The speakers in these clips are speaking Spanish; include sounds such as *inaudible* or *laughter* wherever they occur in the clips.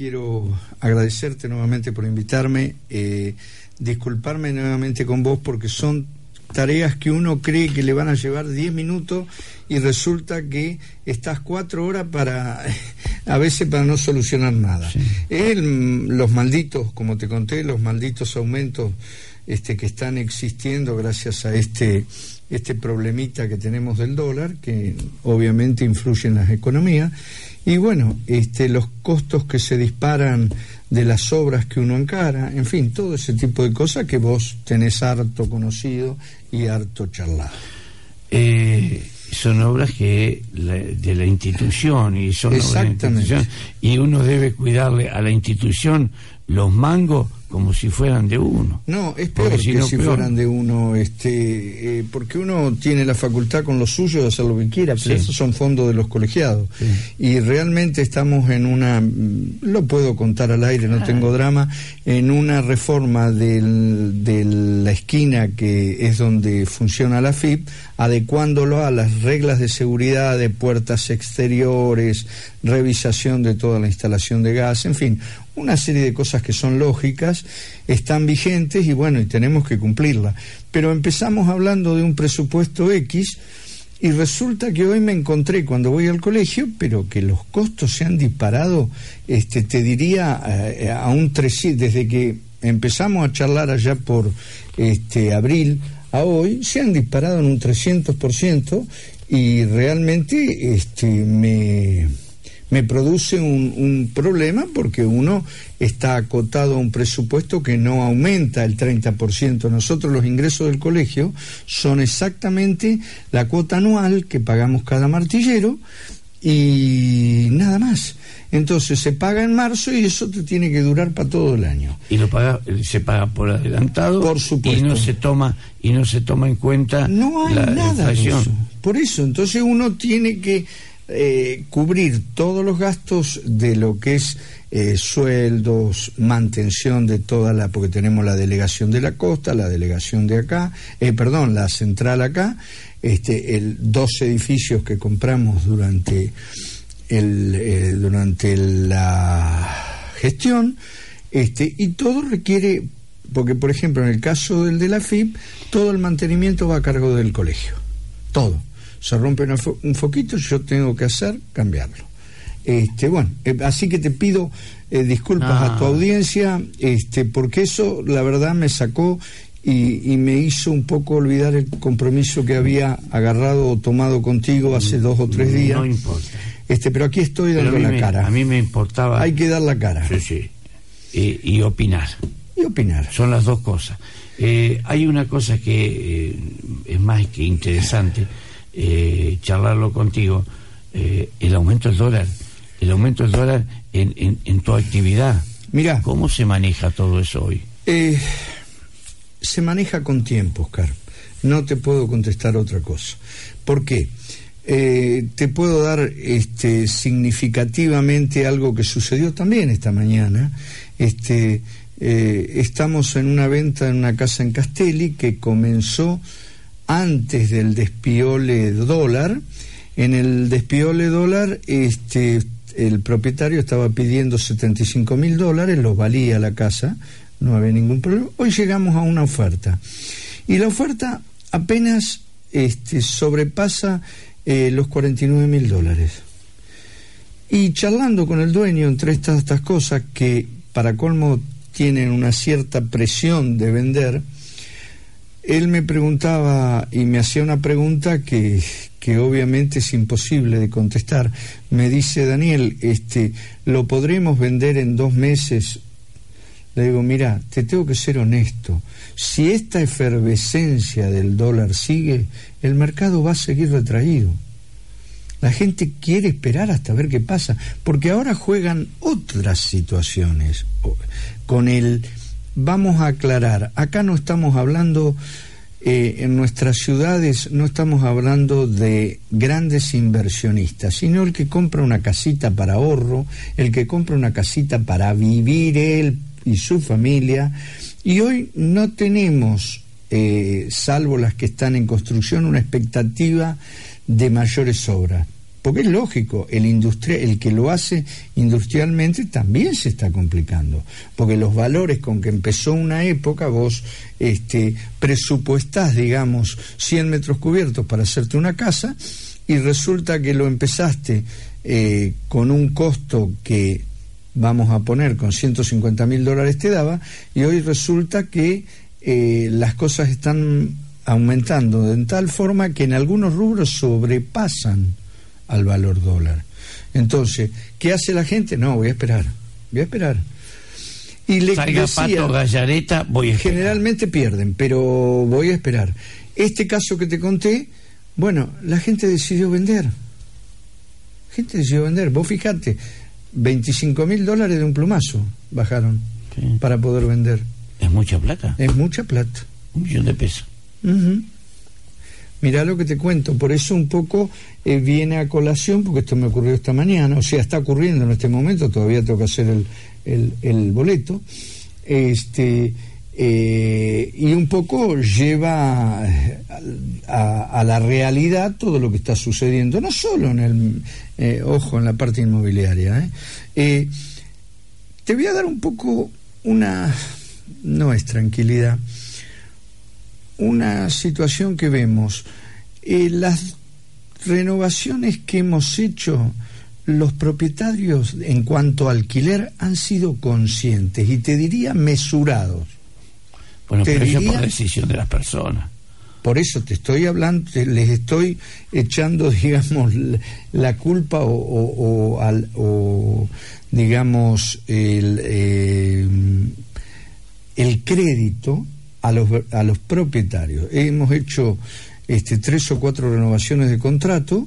Quiero agradecerte nuevamente por invitarme, eh, disculparme nuevamente con vos porque son tareas que uno cree que le van a llevar 10 minutos y resulta que estás cuatro horas para, *laughs* a veces para no solucionar nada. los malditos, como te conté, los malditos aumentos este, que están existiendo gracias a este, este problemita que tenemos del dólar, que obviamente influye en las economías y bueno, este, los costos que se disparan de las obras que uno encara, en fin, todo ese tipo de cosas que vos tenés harto conocido y harto charlado. Eh, son obras que de la institución y son Exactamente. y uno debe cuidarle a la institución los mangos como si fueran de uno. No, es peor que si fueran de uno, este, eh, porque uno tiene la facultad con lo suyo de hacer lo que quiera, pero esos son fondos de los colegiados. Y realmente estamos en una, mm, lo puedo contar al aire, no ah. tengo drama, en una reforma del, de la esquina que es donde funciona la FIP, adecuándolo a las reglas de seguridad de puertas exteriores, revisación de toda la instalación de gas, en fin, una serie de cosas que son lógicas, están vigentes y bueno, y tenemos que cumplirla. Pero empezamos hablando de un presupuesto X y resulta que hoy me encontré cuando voy al colegio, pero que los costos se han disparado, este, te diría, eh, a un tres, desde que empezamos a charlar allá por este, abril a hoy, se han disparado en un 300% y realmente este, me me produce un, problema porque uno está acotado a un presupuesto que no aumenta el 30%. Nosotros los ingresos del colegio son exactamente la cuota anual que pagamos cada martillero y nada más. Entonces se paga en marzo y eso te tiene que durar para todo el año. Y lo paga, se paga por adelantado. Por supuesto. Y no se toma y no se toma en cuenta no hay nada Por eso, entonces uno tiene que eh, cubrir todos los gastos de lo que es eh, sueldos, mantención de toda la, porque tenemos la delegación de la costa, la delegación de acá, eh, perdón, la central acá, este, el, dos edificios que compramos durante, el, durante la gestión, este, y todo requiere, porque por ejemplo en el caso del de la FIP, todo el mantenimiento va a cargo del colegio, todo se rompe un foquito, yo tengo que hacer cambiarlo. Este, bueno, eh, así que te pido eh, disculpas a tu ah. audiencia, este, porque eso la verdad me sacó y, me hizo un poco olvidar el compromiso que había agarrado o tomado contigo hace dos o tres días. No importa. Este, pero aquí estoy dando la cara. A mí me importaba. Hay que dar la cara. Sí, sí. y opinar. Y opinar. Son las dos cosas. Eh, hay una cosa que es más que interesante eh, charlarlo contigo, eh, el aumento del dólar, el aumento del dólar en, en, tu actividad. Mira, ¿cómo se maneja todo eso hoy? Eh, se maneja con tiempo, Oscar. No te puedo contestar otra cosa. ¿Por qué? te puedo dar este, significativamente algo que sucedió también esta mañana. Este, estamos en una venta en una casa en Castelli que comenzó antes del despiole dólar. En el despiole dólar, este, el propietario estaba pidiendo 75 mil dólares, lo valía la casa, no había ningún problema. Hoy llegamos a una oferta. Y la oferta apenas este, sobrepasa eh, los 49 mil dólares. Y charlando con el dueño entre estas, estas cosas que para colmo tienen una cierta presión de vender, él me preguntaba y me hacía una pregunta que, que obviamente es imposible de contestar. Me dice, Daniel, este, ¿lo podremos vender en dos meses? Le digo, mira, te tengo que ser honesto. Si esta efervescencia del dólar sigue, el mercado va a seguir retraído. La gente quiere esperar hasta ver qué pasa, porque ahora juegan otras situaciones. Con el, vamos a aclarar, acá no estamos hablando, eh, en nuestras ciudades no estamos hablando de grandes inversionistas, sino el que compra una casita para ahorro, el que compra una casita para vivir él y su familia. Y hoy no tenemos, eh, salvo las que están en construcción, una expectativa de mayores obras. Porque es lógico, el, el que lo hace industrialmente también se está complicando, porque los valores con que empezó una época, vos este, presupuestás, digamos, 100 metros cubiertos para hacerte una casa, y resulta que lo empezaste eh, con un costo que vamos a poner con 150 mil dólares te daba, y hoy resulta que eh, las cosas están aumentando en tal forma que en algunos rubros sobrepasan al valor dólar. Entonces, ¿qué hace la gente? No, voy a esperar, voy a esperar. Y le Salga pato, gallareta, voy a esperar. Generalmente pierden, pero voy a esperar. Este caso que te conté, bueno, la gente decidió vender. La gente decidió vender. Vos fijate, 25 mil dólares de un plumazo bajaron para poder vender. Es mucha plata. Es mucha plata. Un millón de pesos. Mirá lo que te cuento, por eso un poco eh, viene a colación, porque esto me ocurrió esta mañana, o sea, está ocurriendo en este momento, todavía tengo que hacer el, el, boleto, este, eh, y un poco lleva a, la realidad todo lo que está sucediendo, no solo en el, eh, ojo, en la parte inmobiliaria. te voy a dar un poco una, no es tranquilidad, una situación que vemos. Eh, las renovaciones que hemos hecho los propietarios en cuanto a alquiler han sido conscientes y te diría mesurados. Bueno, pero eso por decisión de las personas. Por eso te estoy hablando, les estoy echando, *laughs* digamos, la culpa o, o, digamos, el, eh, el crédito a los, a los propietarios. Hemos hecho este, tres o cuatro renovaciones de contrato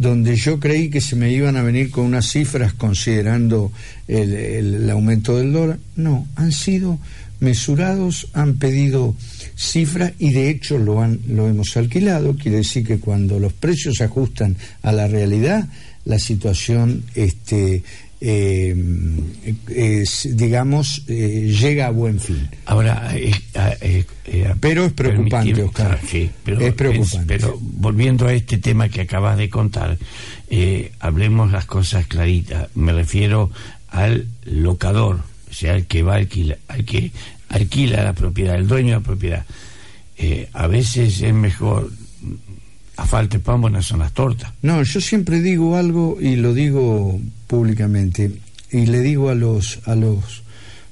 donde yo creí que se me iban a venir con unas cifras considerando el, el, aumento del dólar. No, han sido mesurados, han pedido cifras y de hecho lo, han, lo hemos alquilado. Quiere decir que cuando los precios se ajustan a la realidad, la situación este, eh, digamos, eh, llega a buen fin. Ahora, eh, pero es preocupante, Oscar. pero, es preocupante. pero volviendo a este tema que acabas de contar, hablemos las cosas claritas. Me refiero al locador, o sea, al que va a alquilar, al que alquila la propiedad, el dueño de la propiedad. a veces es mejor a falta de pan buenas son las tortas. No, yo siempre digo algo y lo digo públicamente y le digo a los a los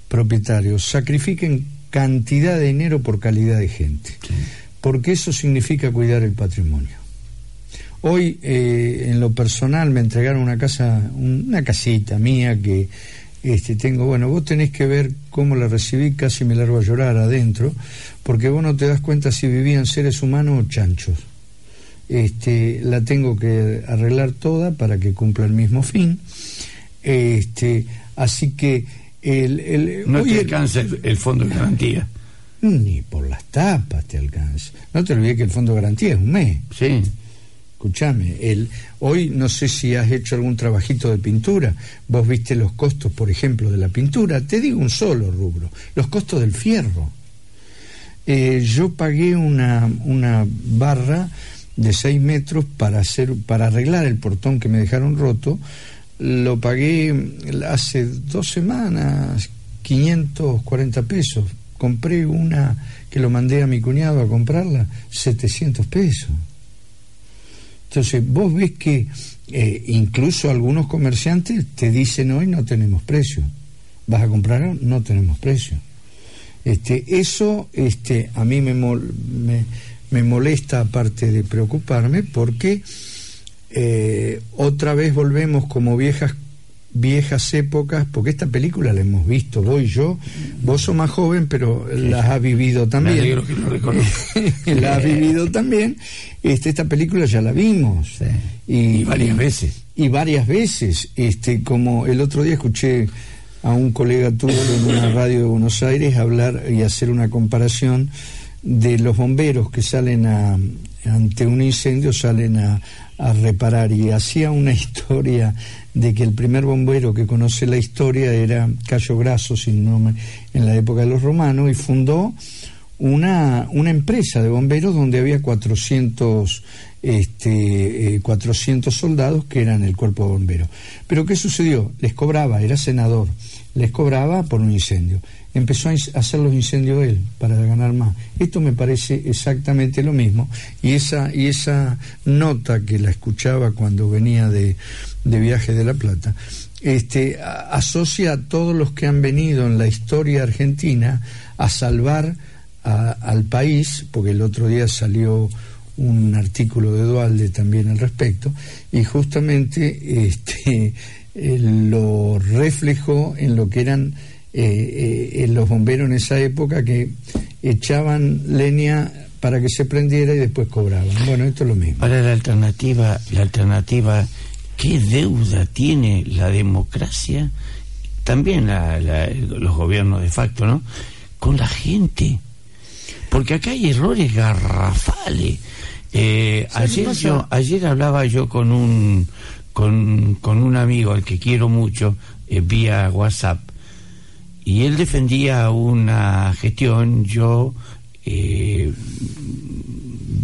propietarios, sacrifiquen cantidad de dinero por calidad de gente, porque eso significa cuidar el patrimonio. Hoy, eh, en lo personal, me entregaron una casa, una casita mía que este, tengo, bueno, vos tenés que ver cómo la recibí, casi me largo a llorar adentro, porque vos no te das cuenta si vivían seres humanos o chanchos este, la tengo que arreglar toda para que cumpla el mismo fin. Este, así que el, el no te alcanza el, fondo de garantía. Ni por las tapas te alcanza. No te olvides que el fondo de garantía es un mes. Sí. Escúchame, el, hoy no sé si has hecho algún trabajito de pintura. Vos viste los costos, por ejemplo, de la pintura. Te digo un solo rubro: los costos del fierro. Eh, yo pagué una, una barra de 6 metros para, hacer, para arreglar el portón que me dejaron roto. Lo pagué hace dos semanas, 540 pesos. Compré una que lo mandé a mi cuñado a comprarla, 700 pesos. Entonces, vos ves que eh, incluso algunos comerciantes te dicen hoy no tenemos precio. ¿Vas a comprar? No tenemos precio. Este, eso este, a mí me, me, me molesta aparte de preocuparme porque eh, otra vez volvemos como viejas viejas épocas, porque esta película la hemos visto, vos y yo, vos sos más joven, pero la has vivido también. *laughs* la has vivido también. Este, esta película ya la vimos. Y, varias veces. Y varias veces. Este, como el otro día escuché a un colega tuyo en una radio de Buenos Aires hablar y hacer una comparación de los bomberos que salen a, ante un incendio, salen a, a reparar y hacía una *laughs* historia de que el primer bombero que conoce la historia era Cayo Grasso, sin nombre, en la época de los romanos, y fundó una, una empresa de bomberos donde había 400, este, 400 eh, soldados que eran el cuerpo de bomberos. Pero ¿qué sucedió? Les cobraba, era senador, les cobraba por un incendio empezó a hacer los incendios él para ganar más. Esto me parece exactamente lo mismo y esa y esa nota que la escuchaba cuando venía de, de viaje de La Plata, este, asocia a todos los que han venido en la historia argentina a salvar al país, porque el otro día salió un artículo de Dualde también al respecto, y justamente este, lo reflejó en lo que eran eh, eh, los bomberos en esa época que echaban leña para que se prendiera y después cobraban. Bueno, esto es lo mismo. Para la alternativa, la alternativa, ¿qué deuda tiene la democracia? También los gobiernos de facto, ¿no? Con la gente. Porque acá hay errores garrafales. Eh, ayer, yo, ayer hablaba yo con un, con, con un amigo al que quiero mucho eh, vía WhatsApp y él defendía una gestión, yo eh,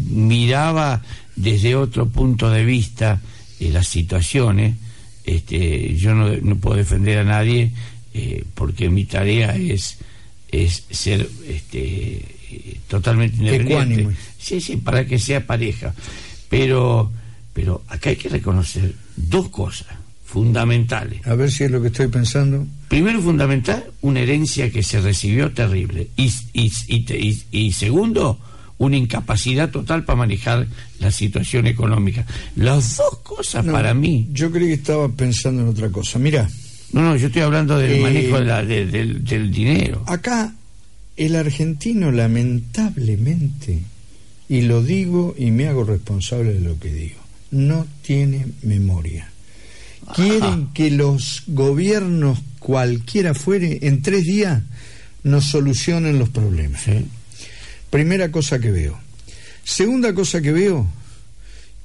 miraba desde otro punto de vista eh, las situaciones, este, yo no, puedo defender a nadie eh, porque mi tarea es, es ser este, totalmente independiente. Sí, sí, para que sea pareja. Pero, pero acá hay que reconocer dos cosas fundamentales. A ver si es lo que estoy pensando. Primero, fundamental, una herencia que se recibió terrible. Y, y, y, segundo, una incapacidad total para manejar la situación económica. Las dos cosas para mí. Yo creí que estaba pensando en otra cosa. Mira. No, no, yo estoy hablando del eh, manejo del, del dinero. Acá, el argentino, lamentablemente, y lo digo y me hago responsable de lo que digo, no tiene memoria quieren que los gobiernos, cualquiera fuere, en tres días nos solucionen los problemas. Primera cosa que veo. Segunda cosa que veo,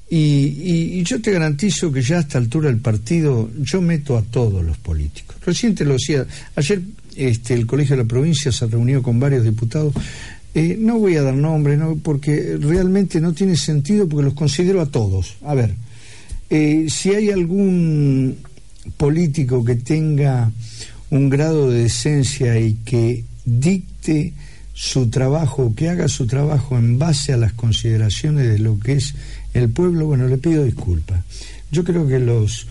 y, yo te garantizo que ya a esta altura del partido yo meto a todos los políticos. Reciente lo decía, ayer este, el Colegio de la Provincia se reunió con varios diputados. Eh, no voy a dar nombre, no, porque realmente no tiene sentido porque los considero a todos. A ver, eh, si hay algún político que tenga un grado de decencia y que dicte su trabajo, que haga su trabajo en base a las consideraciones de lo que es el pueblo, bueno, le pido disculpas. Yo creo que los,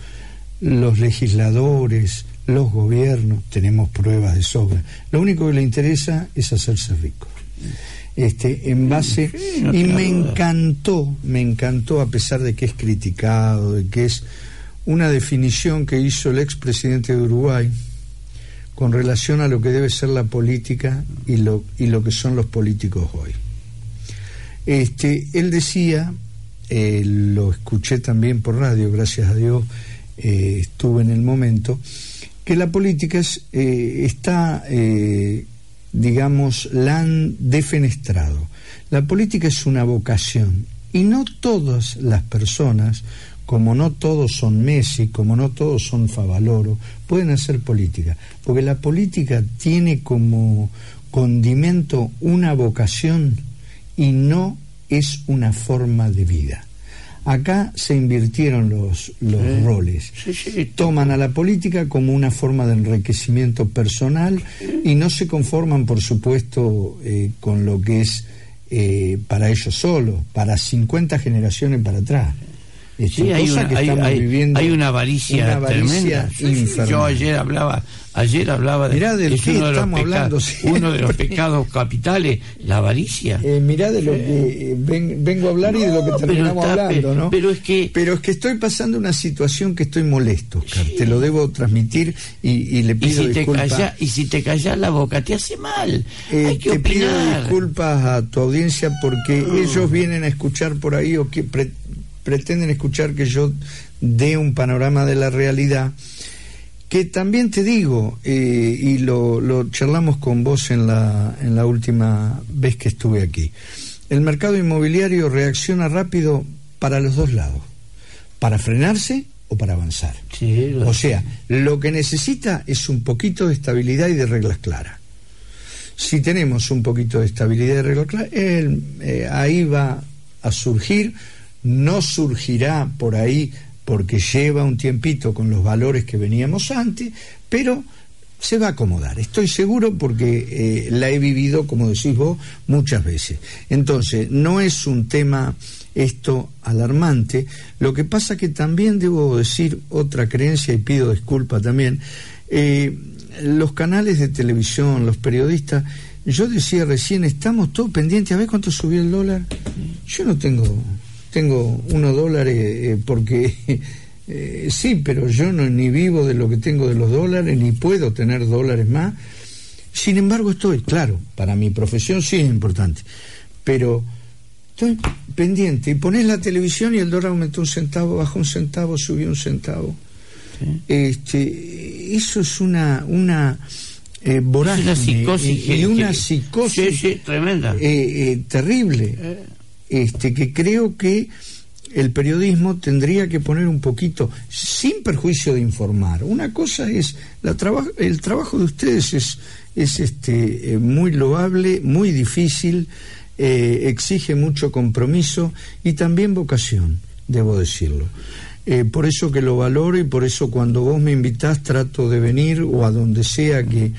los legisladores, los gobiernos, tenemos pruebas de sobra. Lo único que le interesa es hacerse rico este, en base y me encantó, me encantó a pesar de que es criticado, de que es una definición que hizo el expresidente de Uruguay con relación a lo que debe ser la política y lo, y lo que son los políticos hoy. Este, él decía, eh, lo escuché también por radio, gracias a Dios eh, estuve en el momento, que la política eh, está digamos, la han defenestrado. La política es una vocación y no todas las personas, como no todos son Messi, como no todos son Favaloro, pueden hacer política, porque la política tiene como condimento una vocación y no es una forma de vida. Acá se invirtieron los, los roles. Toman a la política como una forma de enriquecimiento personal y no se conforman, por supuesto, eh, con lo que es eh, para ellos solos, para 50 generaciones para atrás. Sí, hay una, hay, una avaricia, tremenda. yo ayer hablaba Ayer hablaba de, mirá de estamos hablando, uno de los pecados capitales, la avaricia. Eh, mirá de lo que eh, vengo a hablar y de lo que terminamos hablando, ¿no? Pero es que pero es que estoy pasando una situación que estoy molesto, Oscar. Te lo debo transmitir y, le pido y si disculpas. Te y si te callas la boca te hace mal. Eh, Hay que te pido disculpas a tu audiencia porque ellos vienen a escuchar por ahí o que pretenden escuchar que yo dé un panorama de la realidad que también te digo, eh, y lo, lo, charlamos con vos en la, en la última vez que estuve aquí, el mercado inmobiliario reacciona rápido para los dos lados, para frenarse o para avanzar. o sea, lo que necesita es un poquito de estabilidad y de reglas claras. Si tenemos un poquito de estabilidad y de reglas claras, eh, ahí va a surgir, no surgirá por ahí porque lleva un tiempito con los valores que veníamos antes, pero se va a acomodar, estoy seguro porque eh, la he vivido, como decís vos, muchas veces. Entonces, no es un tema esto alarmante, lo que pasa que también debo decir otra creencia y pido disculpas también, eh, los canales de televisión, los periodistas, yo decía recién, estamos todos pendientes a ver cuánto subió el dólar. Yo no tengo tengo unos dólares eh, porque *laughs* eh, sí, pero yo no ni vivo de lo que tengo de los dólares, ni puedo tener dólares más. Sin embargo, estoy, claro, para mi profesión sí es importante, pero estoy pendiente. Y pones la televisión y el dólar aumentó un centavo, bajó un centavo, subió un centavo. Este, eso es una, una eh, vorágine. psicosis. y una psicosis tremenda. terrible este, que creo que el periodismo tendría que poner un poquito, sin perjuicio de informar. Una cosa es, la el trabajo de ustedes es, es este, eh, muy loable, muy difícil, eh, exige mucho compromiso y también vocación, debo decirlo. Eh, por eso que lo valoro y por eso cuando vos me invitás trato de venir o a donde sea que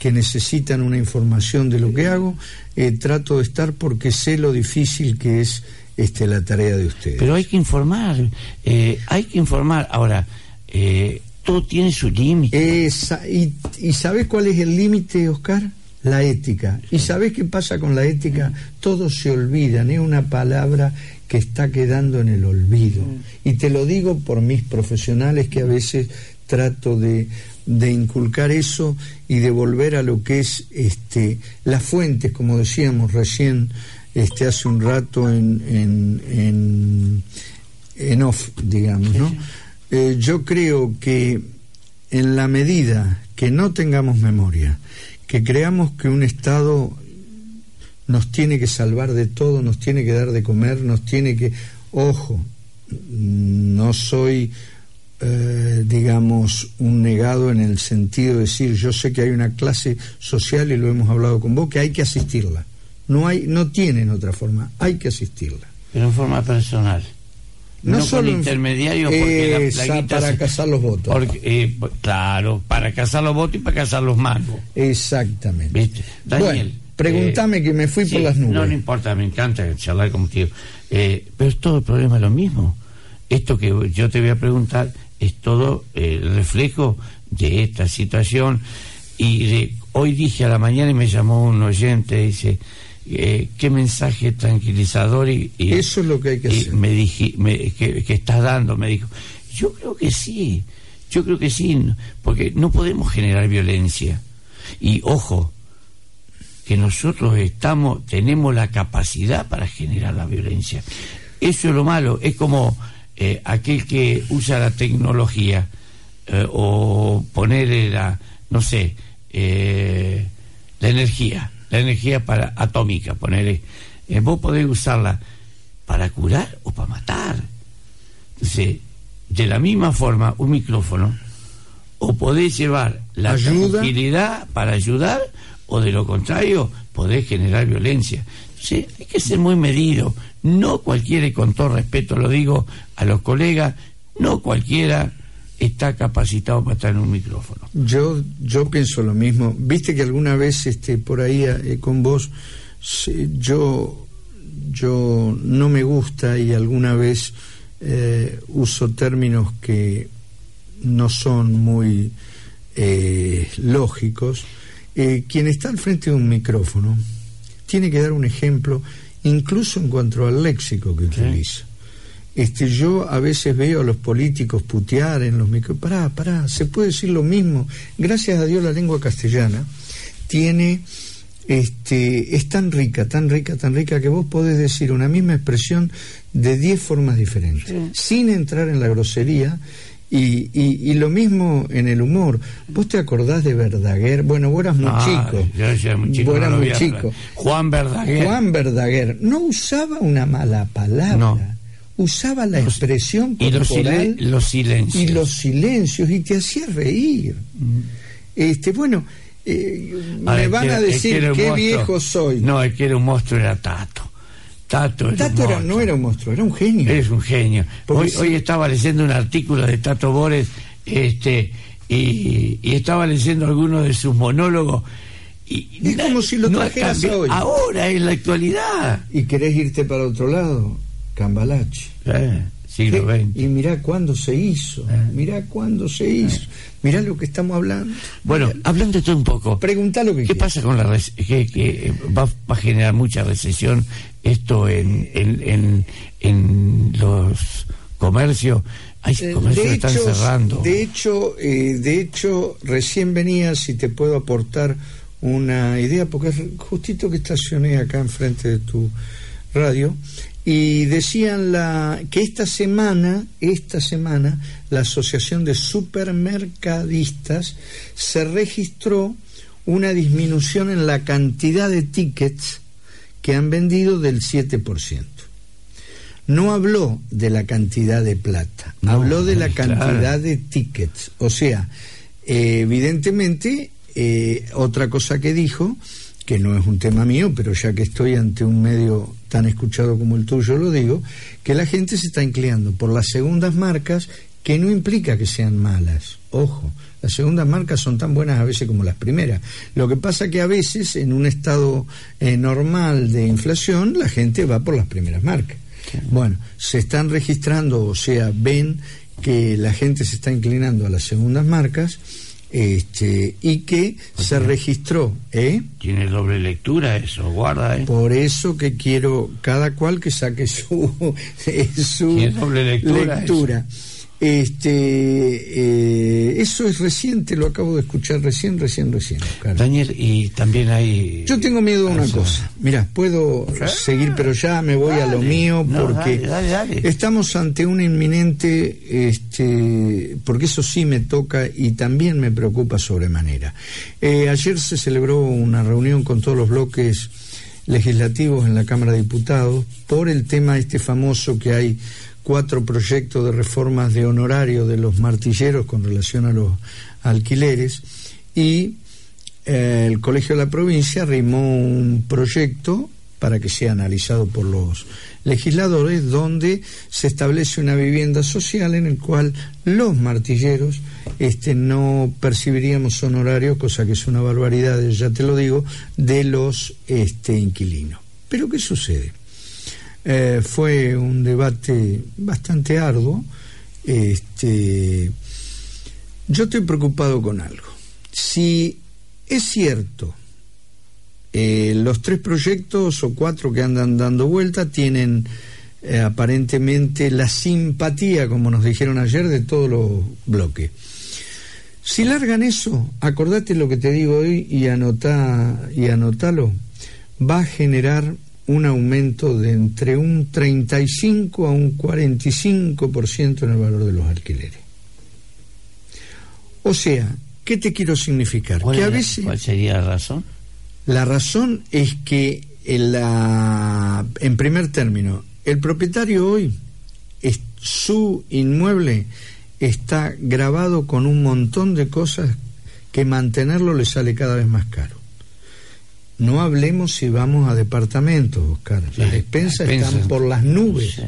que necesitan una información de lo que hago, eh, trato de estar porque sé lo difícil que es este, la tarea de ustedes. Pero hay que informar, eh, hay que informar. Ahora, eh, todo tiene su límite. y, ¿Y sabes cuál es el límite, Oscar? La ética. ¿Y sabes qué pasa con la ética? Todos se olvidan, es una palabra que está quedando en el olvido. Y te lo digo por mis profesionales que a veces trato de, de inculcar eso y de volver a lo que es este, las fuentes, como decíamos recién este, hace un rato en, en, en, off, digamos. ¿no? Eh, yo creo que en la medida que no tengamos memoria, que creamos que un Estado nos tiene que salvar de todo, nos tiene que dar de comer, nos tiene que... Ojo, no soy eh, digamos, un negado en el sentido de decir, yo sé que hay una clase social, y lo hemos hablado con vos, que hay que asistirla. No, hay, no tienen otra forma, hay que asistirla. Pero en forma personal. No, solo intermediarios porque la para cazar los votos. Eh, claro, para cazar los votos y para cazar los mangos. Exactamente. Daniel. pregúntame eh, que me fui por las nubes. No, no importa, me encanta charlar contigo. Eh, pero es todo el problema lo mismo. Esto que yo te voy a preguntar es todo el reflejo de esta situación. Y hoy dije a la mañana y me llamó un oyente, dice, eh, qué mensaje tranquilizador y, eso es lo que hay que hacer. Me dije, que, que, estás dando, me dijo. Yo creo que sí, yo creo que sí, porque no podemos generar violencia. Y ojo, que nosotros estamos, tenemos la capacidad para generar la violencia. Eso es lo malo, es como eh, aquel que usa la tecnología eh, o poner la, no sé, eh, la energía, la energía para atómica, poner, vos podés usarla para curar o para matar. Entonces, de la misma forma, un micrófono, o podés llevar la tranquilidad para ayudar, o de lo contrario, podés generar violencia. Entonces, hay que ser muy medido, no cualquiera, y con todo respeto lo digo a los colegas, no cualquiera está capacitado para estar en un micrófono. Yo, yo pienso lo mismo. Viste que alguna vez este, por ahí eh, con vos, yo, yo no me gusta y alguna vez eh, uso términos que no son muy eh, lógicos, eh, quien está al frente de un micrófono tiene que dar un ejemplo, incluso en cuanto al léxico que utiliza. Este, yo a veces veo a los políticos putear en los micrófonos. Pará, pará, se puede decir lo mismo. Gracias a Dios la lengua castellana tiene este, es tan rica, tan rica, tan rica que vos podés decir una misma expresión de diez formas diferentes, sin entrar en la grosería. Y, y, lo mismo en el humor. ¿Vos te acordás de Verdaguer? Bueno, vos eras muy chico. Yo muy chico. Vos eras muy chico. Juan Verdaguer. Juan Verdaguer. No usaba una mala palabra. Usaba la expresión corporal. Y los, silencios. Y los silencios. Y te hacía reír. Mm. Este, bueno, eh, me van a decir qué viejo soy. No, el que era un monstruo era Tato. Tato, era no era un monstruo, era un genio. Es un genio. Hoy, hoy estaba leyendo un artículo de Tato Bores este, y, estaba leyendo algunos de sus monólogos. Y, es como si lo trajeras hoy. Ahora, en la actualidad. ¿Y querés irte para otro lado? Cambalache. Eh, siglo XX. Y mirá cuándo se hizo. Eh. Mirá cuándo se hizo. Mirá lo que estamos hablando. Bueno, hablando de todo un poco. Pregunta lo que ¿Qué pasa con la que, que va, a generar mucha recesión esto en, en, en, los comercios? Hay eh, comercios que están cerrando. De hecho, eh, de hecho, recién venía, si te puedo aportar una idea, porque es justito que estacioné acá enfrente de tu radio y decían la, que esta semana, esta semana, la Asociación de Supermercadistas se registró una disminución en la cantidad de tickets que han vendido del 7%. No habló de la cantidad de plata, habló de la *laughs* cantidad de tickets. O sea, eh, evidentemente, eh, otra cosa que dijo que no es un tema mío, pero ya que estoy ante un medio tan escuchado como el tuyo, lo digo, que la gente se está inclinando por las segundas marcas, que no implica que sean malas. Ojo, las segundas marcas son tan buenas a veces como las primeras. Lo que pasa que a veces, en un estado eh, normal de inflación, la gente va por las primeras marcas. Bueno, se están registrando, o sea, ven que la gente se está inclinando a las segundas marcas este, y que se registró. ¿eh? Tiene doble lectura eso, guarda. ¿eh? Por eso que quiero cada cual que saque su, *laughs* su lectura. Este, eh, eso es reciente, lo acabo de escuchar recién, recién, recién. Daniel, y también hay... Yo tengo miedo de una cosa. Mira, puedo seguir, pero ya me voy a lo mío porque estamos ante un inminente, este, porque eso sí me toca y también me preocupa sobremanera. Eh, ayer se celebró una reunión con todos los bloques legislativos en la Cámara de Diputados por el tema este famoso que hay cuatro proyectos de reformas de honorario de los martilleros con relación a los alquileres y eh, el Colegio de la Provincia arrimó un proyecto para que sea analizado por los legisladores donde se establece una vivienda social en el cual los martilleros este, no percibiríamos honorarios, cosa que es una barbaridad, ya te lo digo, de los este, inquilinos. Pero ¿qué sucede? Eh, fue un debate bastante arduo. Este, yo estoy preocupado con algo. Si es cierto, eh, los tres proyectos o cuatro que andan dando vuelta tienen eh, aparentemente la simpatía, como nos dijeron ayer, de todos los bloques. Si largan eso, acordate lo que te digo hoy y anotá, y anotalo, va a generar un aumento de entre un 35 a un 45% en el valor de los alquileres. O sea, ¿qué te quiero significar? ¿Cuál, que a veces, ¿Cuál sería la razón? La razón es que en, la, en primer término, el propietario hoy, es, su inmueble está grabado con un montón de cosas que mantenerlo le sale cada vez más caro. No hablemos si vamos a departamentos, Oscar. las expensas están por las nubes.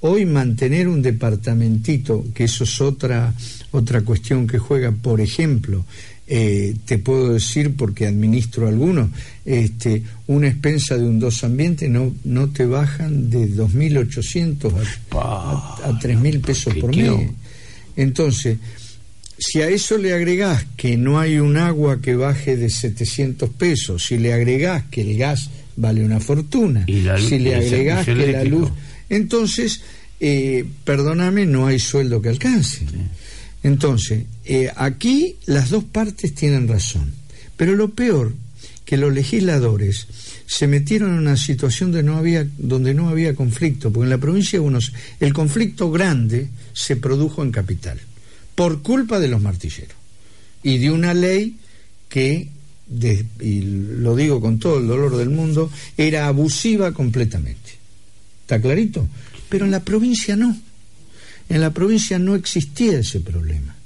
Hoy mantener un departamentito, que eso es otra, otra cuestión que juega, por ejemplo, eh, te puedo decir porque administro algunos, este, una expensa de un dos ambientes no, no te bajan de 2.800 a, a, 3.000 pesos por mes. Entonces, si a eso le agregás que no hay un agua que baje de 700 pesos, si le agregás que el gas vale una fortuna, si le agregás que la luz... Entonces, eh, perdóname, no hay sueldo que alcance. Entonces, eh, aquí las dos partes tienen razón. Pero lo peor, que los legisladores se metieron en una situación de no había, donde no había conflicto, porque en la provincia de Buenos el conflicto grande se produjo en Capital, por culpa de los martilleros, y de una ley que, y lo digo con todo el dolor del mundo, era abusiva completamente. ¿Está clarito? Pero en la provincia no. En la provincia no existía ese problema.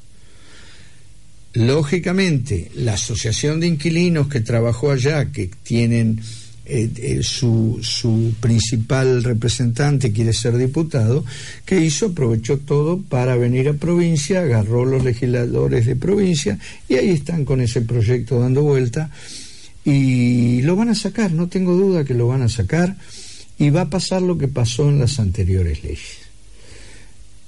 Lógicamente, la asociación de inquilinos que trabajó allá, que tienen eh, eh, su, su, principal representante quiere ser diputado, que hizo, aprovechó todo para venir a provincia, agarró los legisladores de provincia y ahí están con ese proyecto dando vuelta y lo van a sacar, no tengo duda que lo van a sacar y va a pasar lo que pasó en las anteriores leyes.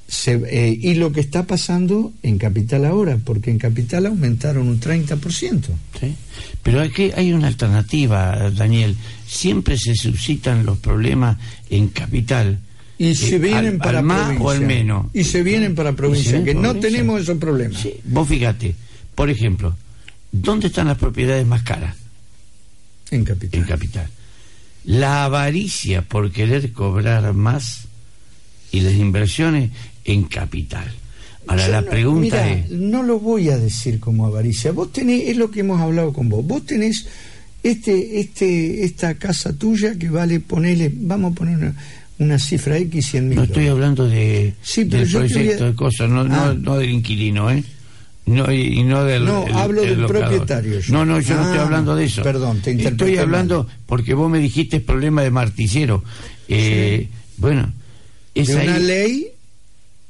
Eh, y lo que está pasando en Capital ahora, porque en Capital aumentaron un 30%. Sí. Pero aquí hay una alternativa, Daniel. Siempre se suscitan los problemas en Capital. Y se eh, vienen para más o al menos. Y se vienen para provincia, que no tenemos esos problemas. Vos fíjate, por ejemplo, ¿dónde están las propiedades más caras? En Capital. En Capital la avaricia por querer cobrar más y las inversiones en capital. Ahora la pregunta es... No lo voy a decir como avaricia. Vos tenés, es lo que hemos hablado con vos, vos tenés este, este, esta casa tuya que vale ponerle, vamos a poner una, cifra X 100 mil. No estoy hablando de, sí, del proyecto de cosas, no, no, ah. no del inquilino, ¿eh? No, y, no del. No, hablo del propietario. No, no, yo no estoy ah, hablando de eso. Perdón, te Estoy hablando porque vos me dijiste problema de martillero. Eh, Bueno, es de una ley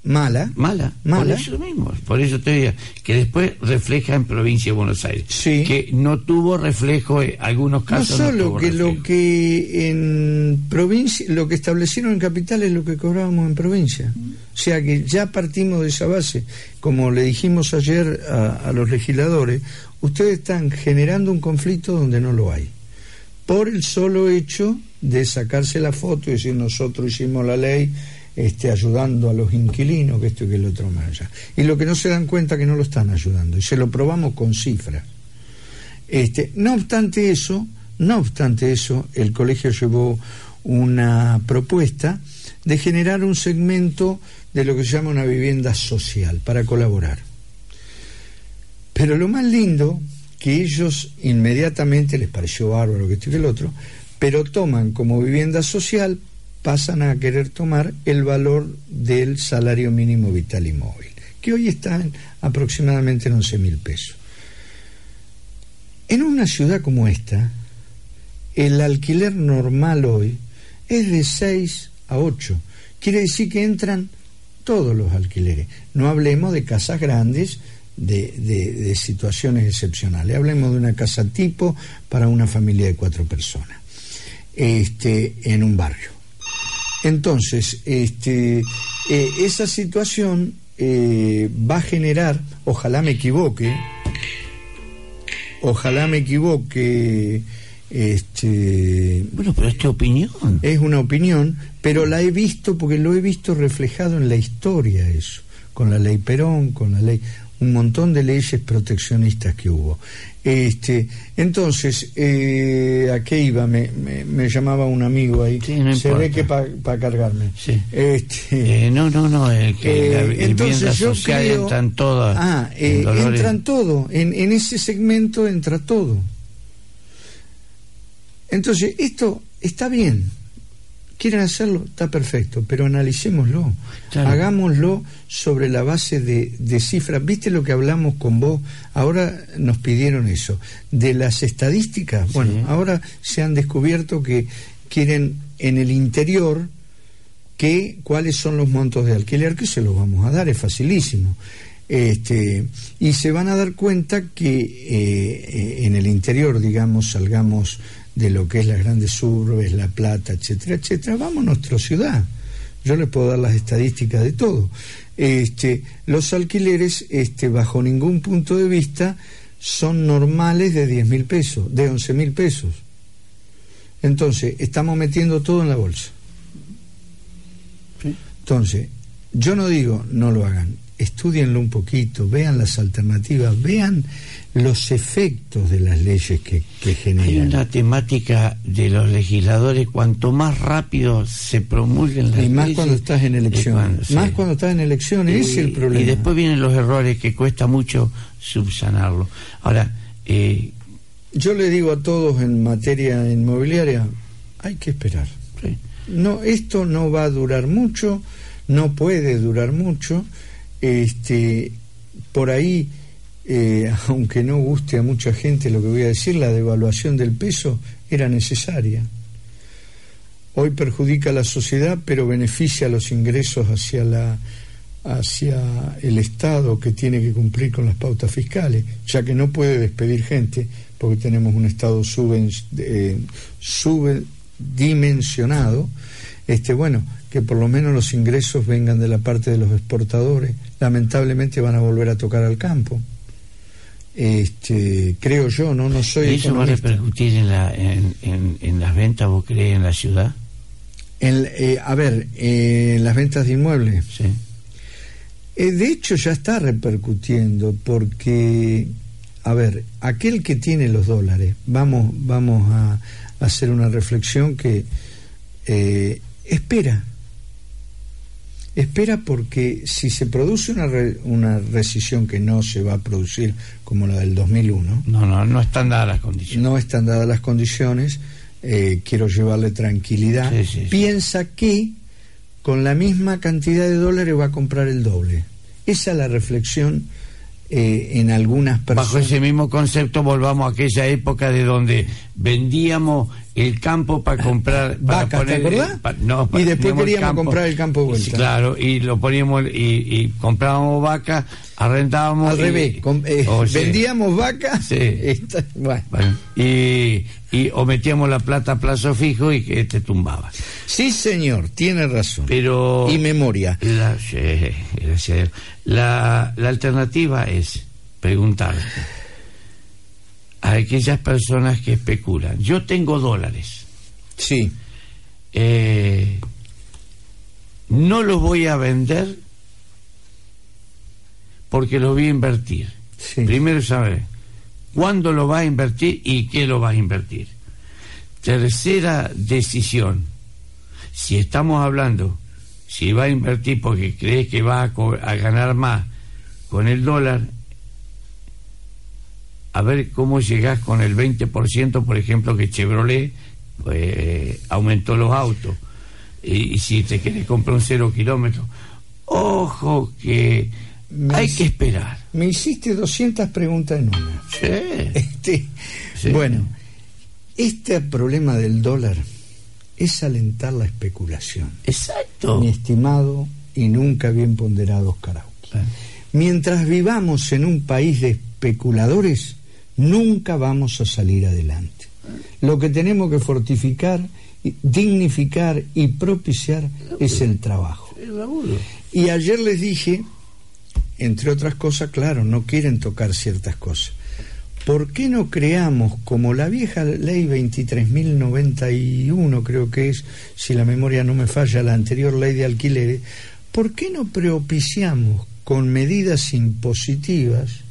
mala. Mala. Mala. Por eso mismo. Por eso te digo que después refleja en provincia de Buenos Aires. Sí. Que no tuvo reflejo en algunos casos. No solo que lo que en provincia, lo que establecieron en capital es lo que cobrábamos en provincia. O sea que ya partimos de esa base. Como le dijimos ayer a, a los legisladores, ustedes están generando un conflicto donde no lo hay. Por el solo hecho de sacarse la foto y decir nosotros hicimos la ley este, ayudando a los inquilinos, que esto y que el otro más. Y lo que no se dan cuenta que no lo están ayudando, y se lo probamos con cifras. Este, no obstante eso, no obstante eso, el colegio llevó una propuesta de generar un segmento de lo que se llama una vivienda social para colaborar. Pero lo más lindo, que ellos inmediatamente les pareció bárbaro que esto y que el otro, pero toman como vivienda social pasan a querer tomar el valor del salario mínimo vital y móvil, que hoy está en aproximadamente en 11 mil pesos. En una ciudad como esta, el alquiler normal hoy es de 6 a 8. Quiere decir que entran todos los alquileres. No hablemos de casas grandes, de, de, situaciones excepcionales. Hablemos de una casa tipo para una familia de cuatro personas este, en un barrio. Entonces, este, eh, esa situación eh, va a generar, ojalá me equivoque, ojalá me equivoque, este, bueno, pero es tu opinión. Es una opinión, pero la he visto porque lo he visto reflejado en la historia eso, con la ley Perón, con la ley un montón de leyes proteccionistas que hubo. Este, entonces, eh, ¿a qué iba? Me, me, llamaba un amigo ahí. Se ve que para cargarme. Este, eh, no, no, no, el que eh, entonces yo creo, entran todas. Ah, eh, entran todo. En, en ese segmento entra todo. Entonces, esto está bien quieren hacerlo, está perfecto, pero analicémoslo, hagámoslo sobre la base de, cifras. ¿Viste lo que hablamos con vos? Ahora nos pidieron eso, de las estadísticas. Bueno, ahora se han descubierto que quieren en el interior que cuáles son los montos de alquiler, que se los vamos a dar, es facilísimo. Este, y se van a dar cuenta que eh, en el interior, digamos, salgamos de lo que es las grandes urbes, La Plata, etcétera, etcétera, vamos a nuestra ciudad. Yo les puedo dar las estadísticas de todo. Este, los alquileres, este, bajo ningún punto de vista, son normales de 10 mil pesos, de 11 mil pesos. Entonces, estamos metiendo todo en la bolsa. Entonces, yo no digo no lo hagan, estudienlo un poquito, vean las alternativas, vean los efectos de las leyes que, generan. Hay una temática de los legisladores, cuanto más rápido se promulguen las leyes... Y más cuando estás en elecciones. más cuando estás en elecciones, ese es el problema. Y después vienen los errores que cuesta mucho subsanarlo. Ahora... Eh, Yo le digo a todos en materia inmobiliaria, hay que esperar. No, esto no va a durar mucho, no puede durar mucho este, por ahí, eh, *laughs* aunque no guste a mucha gente lo que voy a decir, la devaluación del peso era necesaria. Hoy perjudica a la sociedad, pero beneficia los ingresos hacia la hacia el Estado que tiene que cumplir con las pautas fiscales, ya que no puede despedir gente porque tenemos un Estado eh, subdimensionado. Este, bueno, que por lo menos los ingresos vengan de la parte de los exportadores. Lamentablemente van a volver a tocar al campo. Este, creo yo, no, no soy. ¿Y eso va a repercutir en, la, en, las ventas, vos crees, en la ciudad? Eh, a ver, en las ventas de inmuebles. Sí. Eh, de hecho, ya está repercutiendo porque, a ver, aquel que tiene los dólares, vamos, vamos a, hacer una reflexión que eh, espera espera porque si se produce una, una rescisión que no se va a producir como la del 2001. No, no, no están dadas las condiciones. No están dadas las condiciones. Eh, quiero llevarle tranquilidad. Piensa que con la misma cantidad de dólares va a comprar el doble. Esa es la reflexión eh, en algunas personas. Bajo ese mismo concepto volvamos a aquella época de donde vendíamos el campo para comprar para poner, ¿te no, y después queríamos comprar el campo de vuelta. claro, y lo poníamos y, comprábamos vacas, arrendábamos al revés, eh, vendíamos vacas *laughs* y, y o metíamos la plata a plazo fijo y que te tumbaba. Sí, señor, tiene razón. Pero y memoria. La, la, la alternativa es preguntarte a aquellas personas que especulan. Yo tengo dólares. Sí. Eh, no los voy a vender porque los voy a invertir. Primero saber cuándo lo va a invertir y qué lo va a invertir. Tercera decisión. Si estamos hablando, si va a invertir porque cree que va a, a ganar más con el dólar, a ver cómo llegás con el 20%, por ejemplo, que Chevrolet pues, aumentó los autos. Y, si te quieres comprar un cero kilómetro, ojo que hay que esperar. Me hiciste 200 preguntas en una. Este, Bueno, este problema del dólar es alentar la especulación. Exacto. Mi estimado y nunca bien ponderado Oscar Mientras vivamos en un país de especuladores, nunca vamos a salir adelante. Lo que tenemos que fortificar, dignificar y propiciar es el trabajo. Y ayer les dije, entre otras cosas, claro, no quieren tocar ciertas cosas. ¿Por qué no creamos, como la vieja ley 23.091, creo que es, si la memoria no me falla, la anterior ley de alquileres, ¿por qué no propiciamos con medidas impositivas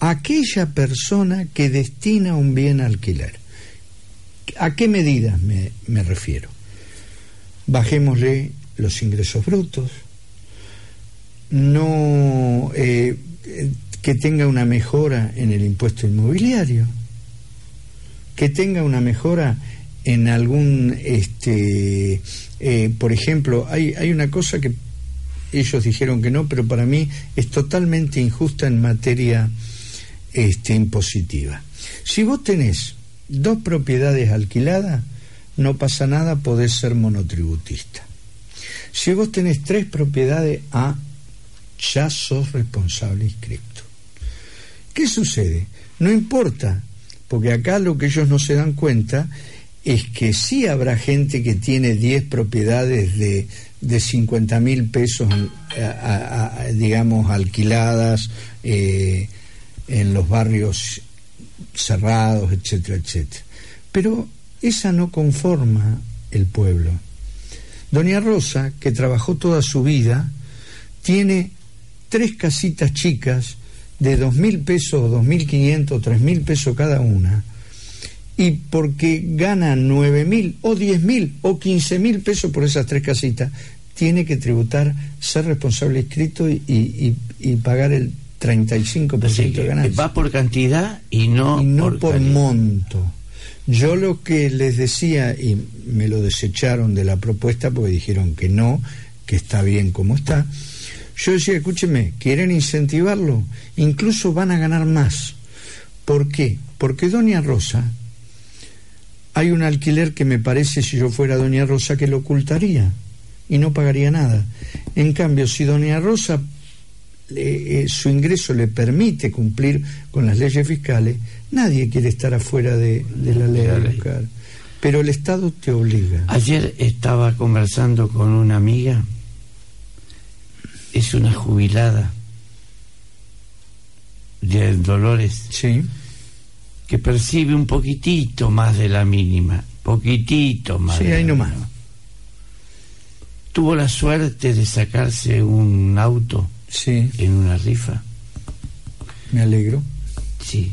aquella persona que destina un bien a alquiler. ¿A qué medidas me, me refiero? Bajémosle los ingresos brutos, no eh, que tenga una mejora en el impuesto inmobiliario, que tenga una mejora en algún, este, eh, por ejemplo, hay, hay una cosa que ellos dijeron que no, pero para mí es totalmente injusta en materia este, impositiva. Si vos tenés dos propiedades alquiladas, no pasa nada, podés ser monotributista. Si vos tenés tres propiedades A, ya sos responsable inscripto. ¿Qué sucede? No importa, porque acá lo que ellos no se dan cuenta es que sí habrá gente que tiene 10 propiedades de, de 50 mil pesos, digamos, alquiladas eh, en los barrios cerrados, etcétera, etcétera. Pero esa no conforma el pueblo. Doña Rosa, que trabajó toda su vida, tiene tres casitas chicas de dos mil pesos, dos mil quinientos, tres mil pesos cada una, y porque gana nueve mil o diez mil o quince mil pesos por esas tres casitas, tiene que tributar, ser responsable inscrito y, y, pagar el 35% de ganancia. Va por cantidad y no, no por, monto. Yo lo que les decía, y me lo desecharon de la propuesta porque dijeron que no, que está bien como está, yo decía, escúcheme, quieren incentivarlo, incluso van a ganar más. ¿Por qué? Porque Doña Rosa, hay un alquiler que me parece, si yo fuera Doña Rosa, que lo ocultaría y no pagaría nada. En cambio, si Doña Rosa eh, su ingreso le permite cumplir con las leyes fiscales, nadie quiere estar afuera de, la ley. Pero el Estado te obliga. Ayer estaba conversando con una amiga es una jubilada de Dolores. Sí. Que percibe un poquitito más de la mínima, poquitito más. Sí, ahí nomás. Tuvo la suerte de sacarse un auto sí. en una rifa. Me alegro. Sí.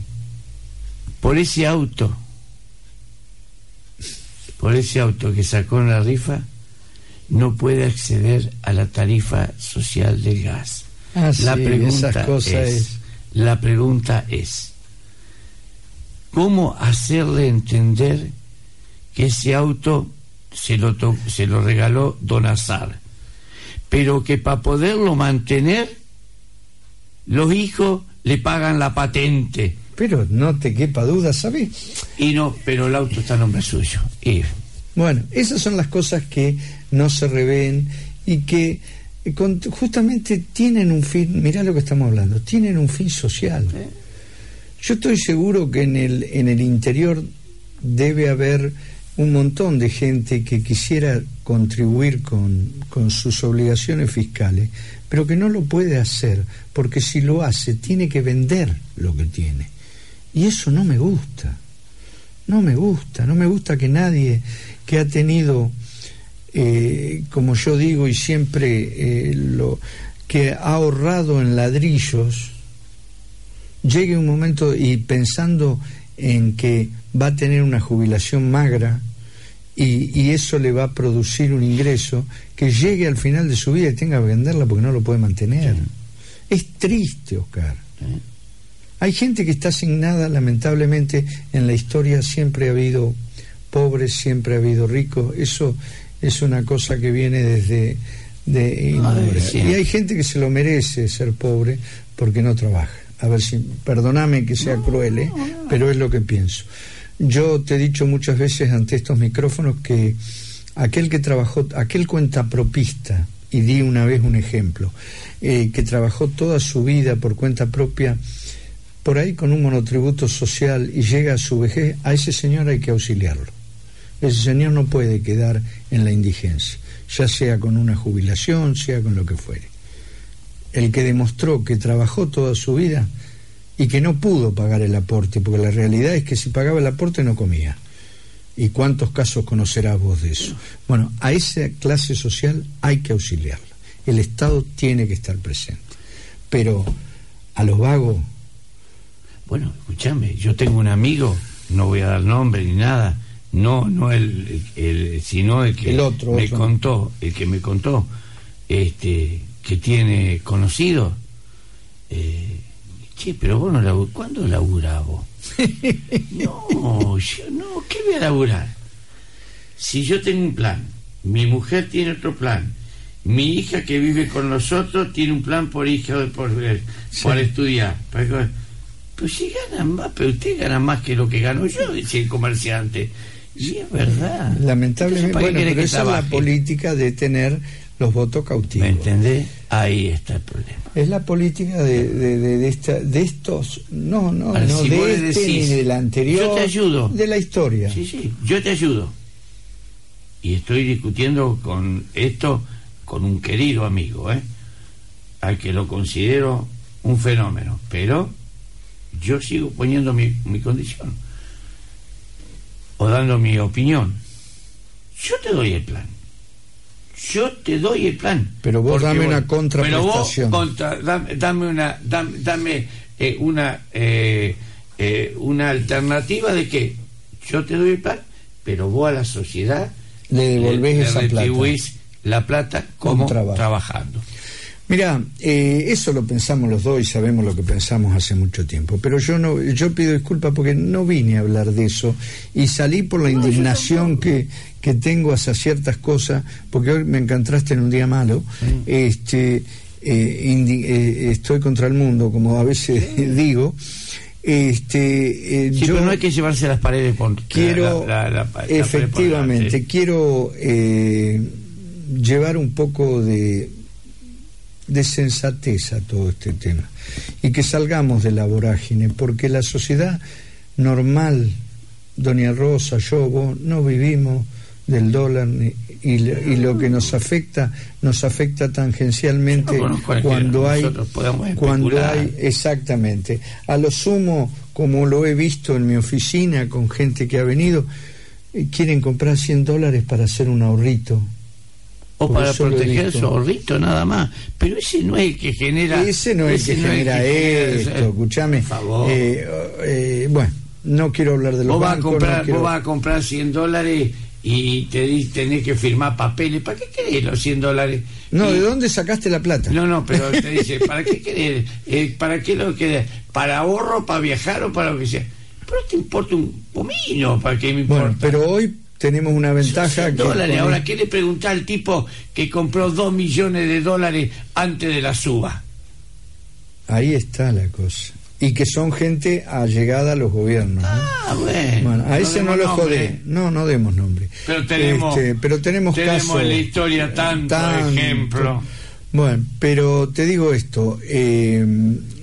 Por ese auto, por ese auto que sacó en la rifa, no puede acceder a la tarifa social del gas. Ah, la pregunta es, la pregunta es cómo hacerle entender que ese auto se lo se lo regaló Don Azar, pero que para poderlo mantener los hijos le pagan la patente. Pero no te quepa duda, ¿sabes? Y no, pero el auto está a nombre suyo. Y bueno, esas son las cosas que no se revén y que eh, justamente tienen un fin, mirá lo que estamos hablando, tienen un fin social. Yo estoy seguro que en el, en el interior debe haber un montón de gente que quisiera contribuir con, con sus obligaciones fiscales, pero que no lo puede hacer, porque si lo hace tiene que vender lo que tiene. Y eso no me gusta. No me gusta, no me gusta que nadie que ha tenido, eh, como yo digo y siempre eh, lo que ha ahorrado en ladrillos, llegue un momento y pensando en que va a tener una jubilación magra y, y, eso le va a producir un ingreso, que llegue al final de su vida y tenga que venderla porque no lo puede mantener. Es triste, Oscar. Hay gente que está asignada, lamentablemente, en la historia siempre ha habido pobres, siempre ha habido ricos. Eso es una cosa que viene desde... De, y hay gente que se lo merece ser pobre porque no trabaja. A ver si, perdóname que sea cruel, ¿eh? pero es lo que pienso. Yo te he dicho muchas veces ante estos micrófonos que aquel que trabajó, aquel cuentapropista, y di una vez un ejemplo, eh, que trabajó toda su vida por cuenta propia, por ahí con un monotributo social y llega a su vejez, a ese señor hay que auxiliarlo. Ese señor no puede quedar en la indigencia, ya sea con una jubilación, sea con lo que fuere. El que demostró que trabajó toda su vida y que no pudo pagar el aporte, porque la realidad es que si pagaba el aporte no comía. ¿Y cuántos casos conocerás vos de eso? Bueno, a esa clase social hay que auxiliarla. El Estado tiene que estar presente. Pero a los vagos bueno, escúchame, yo tengo un amigo, no voy a dar nombre ni nada, no, no el, el, sino el que el otro, me contó, el que me contó, este, que tiene conocido. Eh, che, pero vos no laburás, ¿cuándo laburás vos? *laughs* no, yo no, ¿qué voy a laburar? Si yo tengo un plan, mi mujer tiene otro plan, mi hija que vive con nosotros tiene un plan por hija por, por estudiar. Pues si ganan más, pero usted gana más que lo que gano yo, dice el comerciante. Y es verdad. Lamentablemente, bueno, pero esa es la política de tener los votos cautivos. ¿Me entendés? Ahí está el problema. Es la política de, de, de, esta, de estos, no, no, no de este ni del anterior. Yo te ayudo. De la historia. Sí, sí, yo te ayudo. Y estoy discutiendo con esto con un querido amigo, ¿eh? al que lo considero un fenómeno, pero yo sigo poniendo mi, mi condición o dando mi opinión. Yo te doy el plan. Yo te doy el plan. Pero vos dame una contraprestación. Pero vos dame, una, dame, eh, una, eh, eh, una alternativa de que yo te doy el plan, pero vos a la sociedad le devolvés esa plata. la plata como trabajando. Mira, eh, eso lo pensamos los dos y sabemos lo que pensamos hace mucho tiempo. Pero yo no, yo pido disculpas porque no vine a hablar de eso y salí por la indignación que, que tengo hacia ciertas cosas, porque hoy me encantaste en un día malo. Este, eh, eh, estoy contra el mundo, como a veces *laughs* digo. Este, yo no hay que llevarse las paredes por quiero, efectivamente, quiero llevar un poco de de sensatez a todo este tema. Y que salgamos de la vorágine, porque la sociedad normal, doña Rosa, yo, vos, no vivimos del dólar y, lo que nos afecta nos afecta tangencialmente cuando hay cuando hay exactamente. A lo sumo como lo he visto en mi oficina con gente que ha venido eh, quieren comprar 100 dólares para hacer un ahorrito o para proteger su ahorrito nada más. Pero ese no es el que genera. Ese no es el que genera esto, escúchame. favor. Eh, eh, bueno, no quiero hablar de los vos bancos. Vas a comprar, Vos vas a comprar 100 dólares y te tenés que firmar papeles. ¿Para qué querés los 100 dólares? No, ¿de dónde sacaste la plata? No, no, pero te *laughs* dice, ¿para qué querés? Eh, ¿Para qué lo querés? ¿Para ahorro, para viajar o para lo que sea? Pero te importa un pomino, ¿para qué me importa? Bueno, pero hoy tenemos una ventaja. Que dólares. Ahora, ¿qué le pregunta al tipo que compró dos millones de dólares antes de la suba? Ahí está la cosa. Y que son gente allegada a los gobiernos. Ah, bueno. a ese no lo jodé. No, no demos nombre. Pero tenemos, este, pero tenemos, tenemos en la historia tanto, ejemplo. Bueno, pero te digo esto. Eh,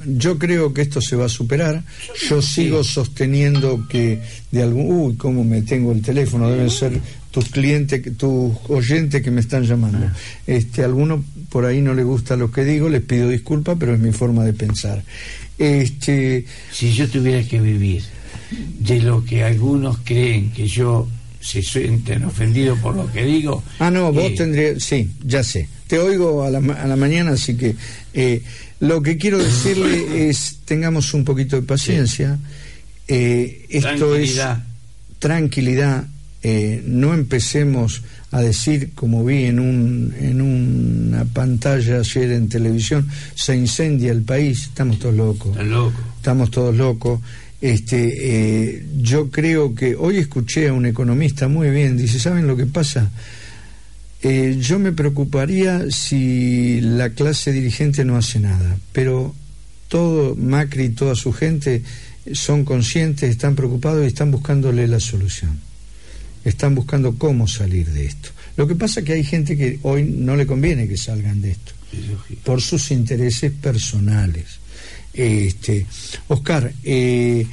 yo creo que esto se va a superar. Yo sigo sosteniendo que de algún. Uy, cómo me tengo el teléfono, deben ser tus clientes, tus oyentes que me están llamando. Ah. Este, alguno por ahí no le gusta lo que digo, les pido disculpas, pero es mi forma de pensar. Este, si yo tuviera que vivir de lo que algunos creen que yo se sienten ofendidos por lo que digo. Ah, no, vos eh, tendrías, sí, ya sé. Te oigo a la, a la mañana, así que eh, lo que quiero decirle *coughs* es, tengamos un poquito de paciencia. Eh, esto es tranquilidad. Eh, no empecemos a decir, como vi en, un, en una pantalla ayer en televisión, se incendia el país, estamos todos locos. Estamos todos locos. Este, eh, yo creo que hoy escuché a un economista muy bien, dice, ¿saben lo que pasa? Eh, yo me preocuparía si la clase dirigente no hace nada, pero todo Macri y toda su gente son conscientes, están preocupados y están buscándole la solución. Están buscando cómo salir de esto. Lo que pasa es que hay gente que hoy no le conviene que salgan de esto, por sus intereses personales. Este, Oscar, eh,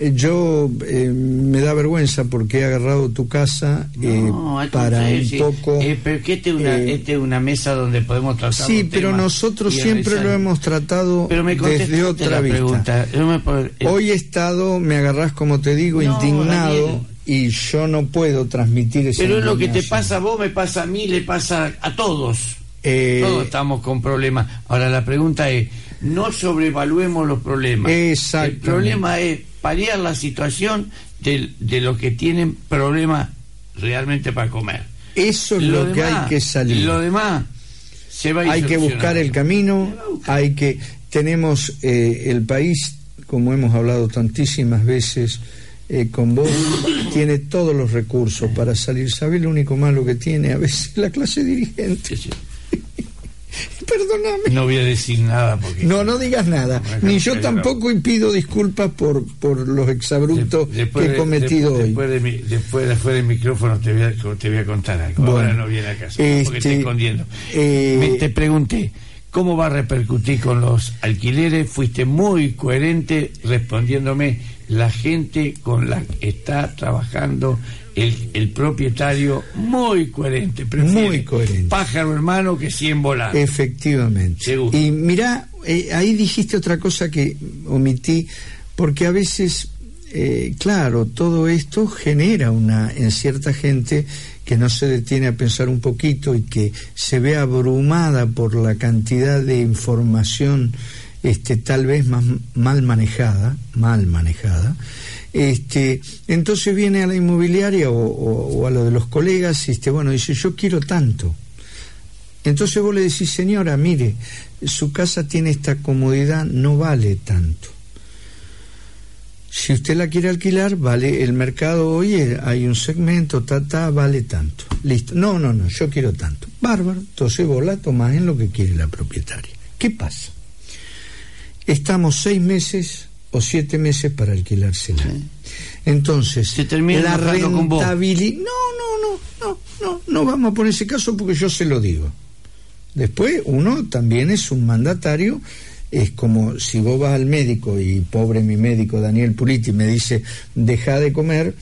eh, yo eh, me da vergüenza porque he agarrado tu casa eh, para un poco. pero que esta es una, este una mesa donde podemos tratar. Sí, pero nosotros siempre lo hemos tratado desde otra vista. Hoy he estado, me agarrás como te digo, indignado. Y yo no puedo transmitir esa Pero es lo que te pasa a vos, me pasa a mí, le pasa a todos. todos estamos con problemas. Ahora la pregunta es, no sobrevaluemos los problemas. El problema es paliar la situación de, de los que tienen problemas realmente para comer. Eso es lo, que hay que salir. Lo demás se va a Hay que buscar el camino, hay que tenemos eh, el país, como hemos hablado tantísimas veces eh, con vos, *coughs* tiene todos los recursos para salir. ¿Sabe lo único malo que tiene a veces la clase dirigente? *laughs* Perdóname. No voy a decir nada porque... No, no digas nada. Ni yo tampoco y pido disculpas por, por los exabruptos que he cometido hoy. Después de, después, después del micrófono te voy, a, te voy a contar algo. Ahora no viene a casa porque estoy este, escondiendo. Eh, te pregunté, ¿cómo va a repercutir con los alquileres? Fuiste muy coherente respondiéndome la gente con la que está trabajando el, propietario muy coherente, muy coherente. Pájaro hermano que 100 volar. Efectivamente. Y mira, eh, ahí dijiste otra cosa que omití, porque a veces, eh, claro, todo esto genera una en cierta gente que no se detiene a pensar un poquito y que se ve abrumada por la cantidad de información este, tal vez más mal manejada, mal manejada, este, entonces viene a la inmobiliaria o, a lo de los colegas este, bueno, dice, yo quiero tanto. Entonces vos le decís, señora, mire, su casa tiene esta comodidad, no vale tanto. Si usted la quiere alquilar, vale, el mercado hoy hay un segmento, ta, ta, vale tanto. Listo. No, no, no, yo quiero tanto. Bárbaro. Entonces vos la tomás en lo que quiere la propietaria. ¿Qué pasa? estamos seis meses o siete meses para alquilársela. Entonces, Se termina la rentabilidad... No, no, no, no, no, no vamos a poner ese caso porque yo se lo digo. Después, uno también es un mandatario, es como si vos vas al médico y pobre mi médico Daniel Puliti me dice, deja de comer,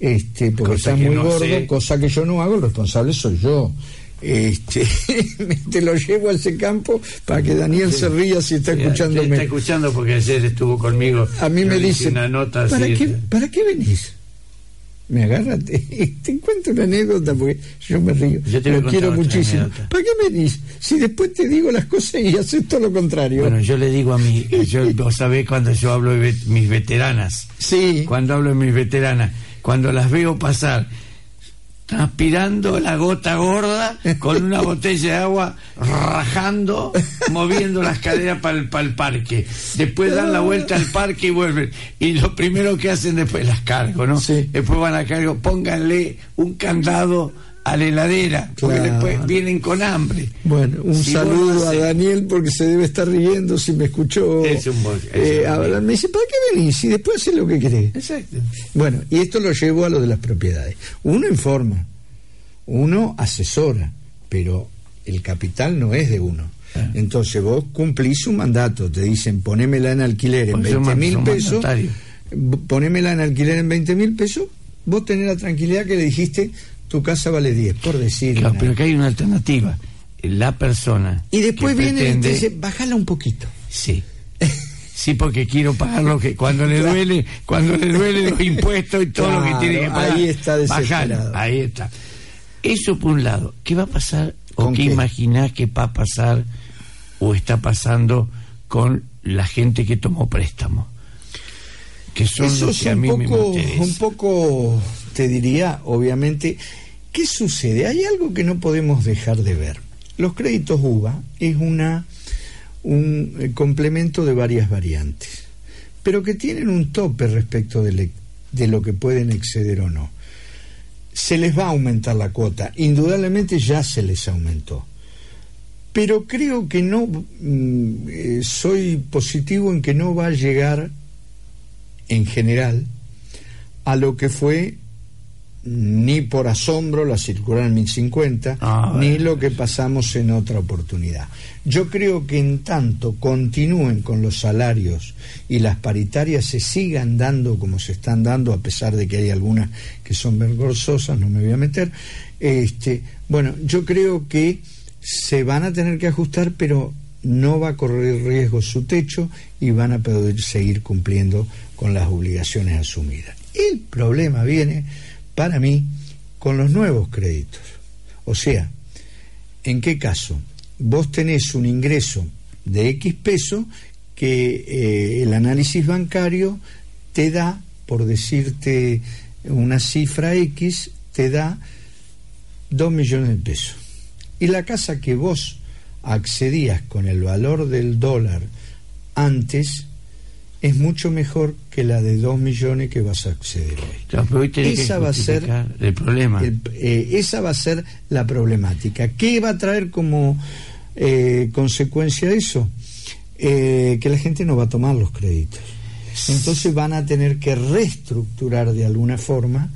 este, porque estás muy gordo, cosa que yo no hago, el responsable soy yo este, *laughs* te lo llevo a ese campo para que Daniel se ría si está escuchándome. Está escuchando porque ayer estuvo conmigo. A mí me dice, una nota ¿para, qué, ¿para qué venís? Me agarra, *laughs* te, te, cuento una anécdota porque yo me río. Yo te lo quiero muchísimo. ¿Para qué venís? Si después te digo las cosas y haces todo lo contrario. Bueno, yo le digo a mí, *laughs* yo, vos sabés cuando yo hablo de mis veteranas. Sí. Cuando hablo de mis veteranas, cuando las veo pasar transpirando la gota gorda con una botella de agua rajando, moviendo las caderas para el, para el parque. Después dan la vuelta al parque y vuelven. Y lo primero que hacen después las cargo, ¿no? Después van a cargo, pónganle un candado a la heladera, porque después vienen con hambre. Bueno, un saludo a Daniel porque se debe estar riendo si me escuchó. Es un, eh, me dice, ¿para qué venís? Y después haces lo que querés. Exacto. Bueno, y esto lo llevo a lo de las propiedades. Uno informa, uno asesora, pero el capital no es de uno. Ah. Entonces vos cumplís un mandato, te dicen ponémela en alquiler en 20 mil pesos, ponémela en alquiler en 20 mil pesos, vos tenés la tranquilidad que le dijiste tu casa vale 10, por decir. Claro, pero que hay una alternativa. La persona. Y después viene y dice, bájala un poquito. Sí. *laughs* Sí, porque quiero pagar lo que cuando le duele, cuando le duele los *laughs* impuestos y todo lo que tiene que pagar. Ahí está desesperado. ahí está. Eso por un lado. ¿Qué va a pasar o qué, qué imaginás que va a pasar o está pasando con la gente que tomó préstamo? Que son Eso los que a mí poco, me Un poco, te diría, obviamente, ¿Qué sucede? Hay algo que no podemos dejar de ver. Los créditos UVA es un eh, complemento de varias variantes, pero que tienen un tope respecto de, de lo que pueden exceder o no. Se les va a aumentar la cuota, indudablemente ya se les aumentó pero creo que no mm, eh, soy positivo en que no va a llegar en general a lo que fue ni por asombro la circular en 1050, ah, ni lo que pasamos en otra oportunidad. Yo creo que en tanto continúen con los salarios y las paritarias se sigan dando como se están dando, a pesar de que hay algunas que son vergonzosas, no me voy a meter, este, bueno, yo creo que se van a tener que ajustar, pero no va a correr riesgo su techo y van a poder seguir cumpliendo con las obligaciones asumidas. El problema viene para mí con los nuevos créditos. O sea, ¿en qué caso? Vos tenés un ingreso de X peso que eh, el análisis bancario te da, por decirte una cifra X, te da 2 millones de pesos. Y la casa que vos accedías con el valor del dólar antes es mucho mejor que la de 2 millones que vas a acceder hoy. esa va a ser el problema. Eh, esa va a ser la problemática. ¿Qué va a traer como Eh, consecuencia eso, eh, que la gente no va a tomar los créditos. Entonces van a tener que reestructurar de alguna forma,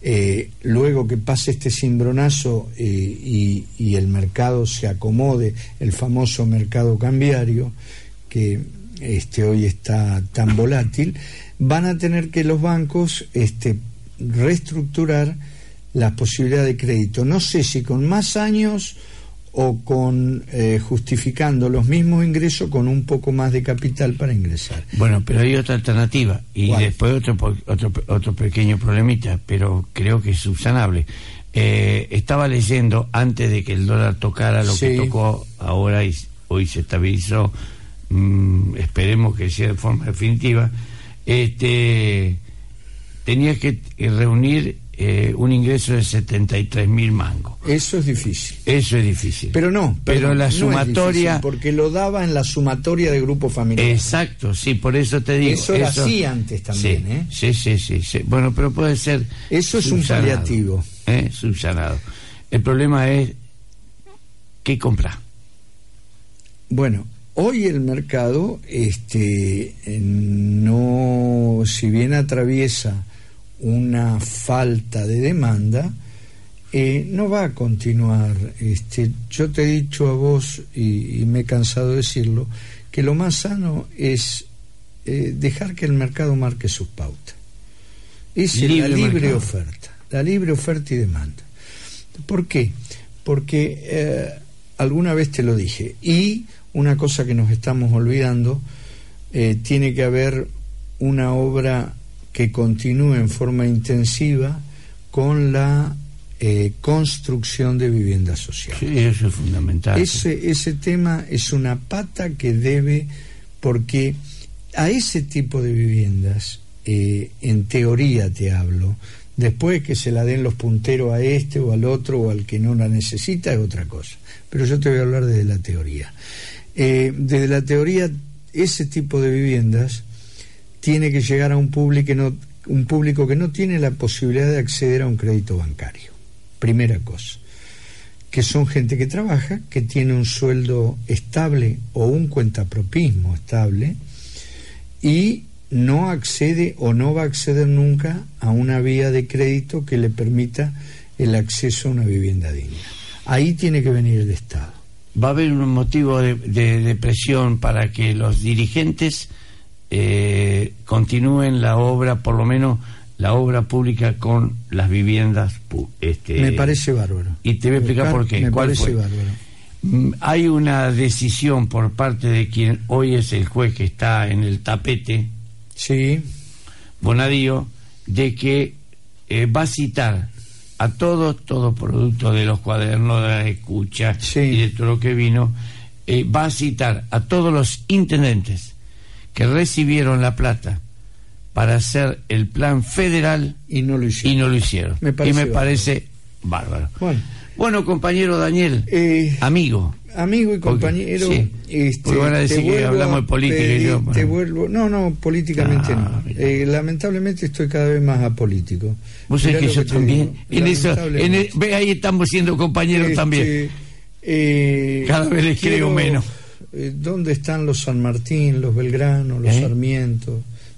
eh, luego que pase este cimbronazo y, y, el mercado se acomode, el famoso mercado cambiario, que este, hoy está tan volátil, van a tener que los bancos este, reestructurar la posibilidad de crédito. No sé si con más años o con eh, justificando los mismos ingresos con un poco más de capital para ingresar. Bueno, pero hay otra alternativa y después otro, otro, otro pequeño problemita, pero creo que es subsanable. Eh, estaba leyendo antes de que el dólar tocara lo que tocó ahora y hoy se estabilizó, mm, esperemos que sea de forma definitiva, este, tenías que reunir eh, un ingreso de 73 mil mangos. Eso es difícil. Eso es difícil. Pero no. Pero la sumatoria. porque lo daba en la sumatoria de grupo familiar. Exacto, sí, por eso te digo. Eso era así antes también, sí, ¿eh? Sí, sí, sí, sí, Bueno, pero puede ser. Eso es un paliativo. ¿eh? Subsanado. El problema es. ¿Qué comprar? Bueno, hoy el mercado, este, no. Si bien atraviesa una falta de demanda, eh, no va a continuar. Este, yo te he dicho a vos, y, me he cansado de decirlo, que lo más sano es eh, dejar que el mercado marque sus pautas. Es la libre oferta, la libre oferta y demanda. ¿Por qué? Porque eh, alguna vez te lo dije, y una cosa que nos estamos olvidando, tiene que haber una obra que continúe en forma intensiva con la eh, construcción de vivienda social. Sí, eso es fundamental. Ese, ese tema es una pata que debe, porque a ese tipo de viviendas, eh, en teoría te hablo, después que se la den los punteros a este o al otro o al que no la necesita es otra cosa. Pero yo te voy a hablar desde la teoría. Eh, desde la teoría, ese tipo de viviendas tiene que llegar a un público, que no, un público que no tiene la posibilidad de acceder a un crédito bancario. Primera cosa. Que son gente que trabaja, que tiene un sueldo estable o un cuentapropismo estable y no accede o no va a acceder nunca a una vía de crédito que le permita el acceso a una vivienda digna. Ahí tiene que venir el Estado. Va a haber un motivo de, de presión para que los dirigentes eh, continúen la obra, por lo menos la obra pública con las viviendas. Este, me parece bárbaro. Y te voy a explicar por qué. Me parece bárbaro. Mm, hay una decisión por parte de quien hoy es el juez que está en el tapete, sí. Bonadío, de que eh, va a citar a todos, todo producto de los cuadernos, de la escucha y de todo lo que vino, eh, va a citar a todos los intendentes que recibieron la plata para hacer el plan federal y no lo hicieron. Y, no lo hicieron. y me parece bárbaro. Bueno. compañero Daniel, eh, amigo. Amigo y compañero. Sí. Este, van a decir que hablamos de política. te vuelvo, no, no, políticamente ah, no. Eh, lamentablemente estoy cada vez más apolítico. Vos sabés que yo también. En eso, ve, ahí estamos siendo compañeros este, también. Eh, cada vez les creo menos. Eh, ¿dónde están los San Martín, los Belgrano, los ¿Eh?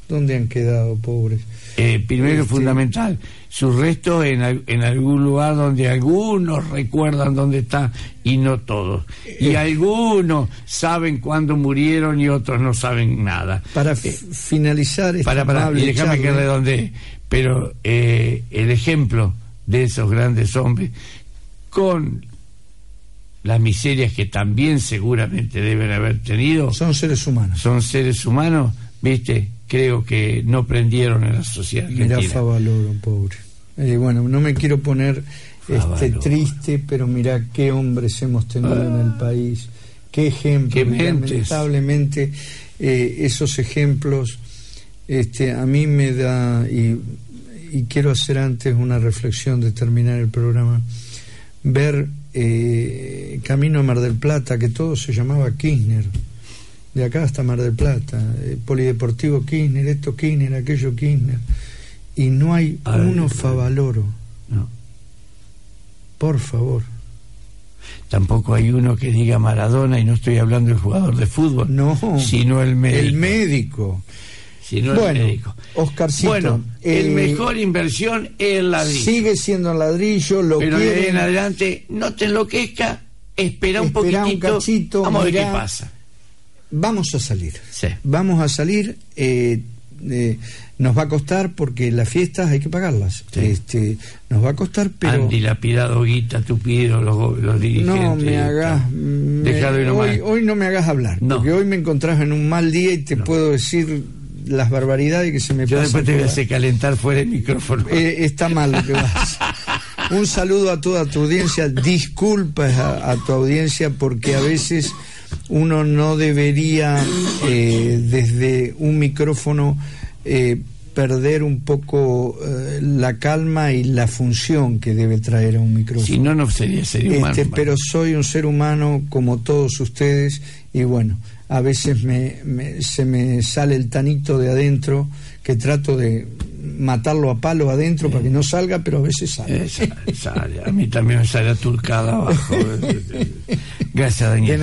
¿Dónde han quedado pobres? Eh, primero este, fundamental, su resto en, en, algún lugar donde algunos recuerdan dónde está y no todos. Y algunos saben cuándo murieron y otros no saben nada. Para finalizar esta para, para, y déjame que redondee, pero el ejemplo de esos grandes hombres con las miserias que también seguramente deben haber tenido. Son seres humanos. Son seres humanos, viste, creo que no prendieron en la sociedad. Mira Favaloro, pobre. Eh, bueno, no me quiero poner este, triste, pero mira qué hombres hemos tenido en el país, qué ejemplos. Lamentablemente, eh, esos ejemplos este, a mí me da, y, y quiero hacer antes una reflexión de terminar el programa, ver eh, camino a Mar del Plata, que todo se llamaba Kirchner, de acá hasta Mar del Plata, eh, Polideportivo Kirchner, esto Kirchner, aquello Kirchner, y no hay uno Favaloro. No. Por favor. Tampoco hay uno que diga Maradona y no estoy hablando del jugador de fútbol, no, sino el médico. El médico. Sino bueno, el médico. Oscarcito. Bueno, el eh, mejor inversión es el ladrillo. Sigue siendo el ladrillo, lo Pero quieren... en adelante no te enloquezca, espera un poquitito, un cachito, vamos a ver qué pasa. Vamos a salir. Sí. Vamos a salir. Eh, eh, nos va a costar porque las fiestas hay que pagarlas. Este, nos va a costar, pero. Andy lapidado guita, tú los, los dirigentes. No me hagas. hoy, hoy, no me hagas hablar, porque hoy me encontrás en un mal día y te puedo decir las barbaridades que se me Yo después te voy a hacer calentar fuera del micrófono. Eh, está mal lo que vas. *laughs* un saludo a toda tu audiencia. Disculpas a, tu audiencia porque a veces uno no debería eh, desde un micrófono eh, perder un poco eh, la calma y la función que debe traer a un micrófono. Si no, no sería ser humano. Este, pero soy un ser humano como todos ustedes y bueno, a veces me, se me sale el tanito de adentro que trato de matarlo a palo adentro para que no salga, pero a veces sale. sale. A mí también me sale turcada abajo. *laughs* Gracias, Daniel.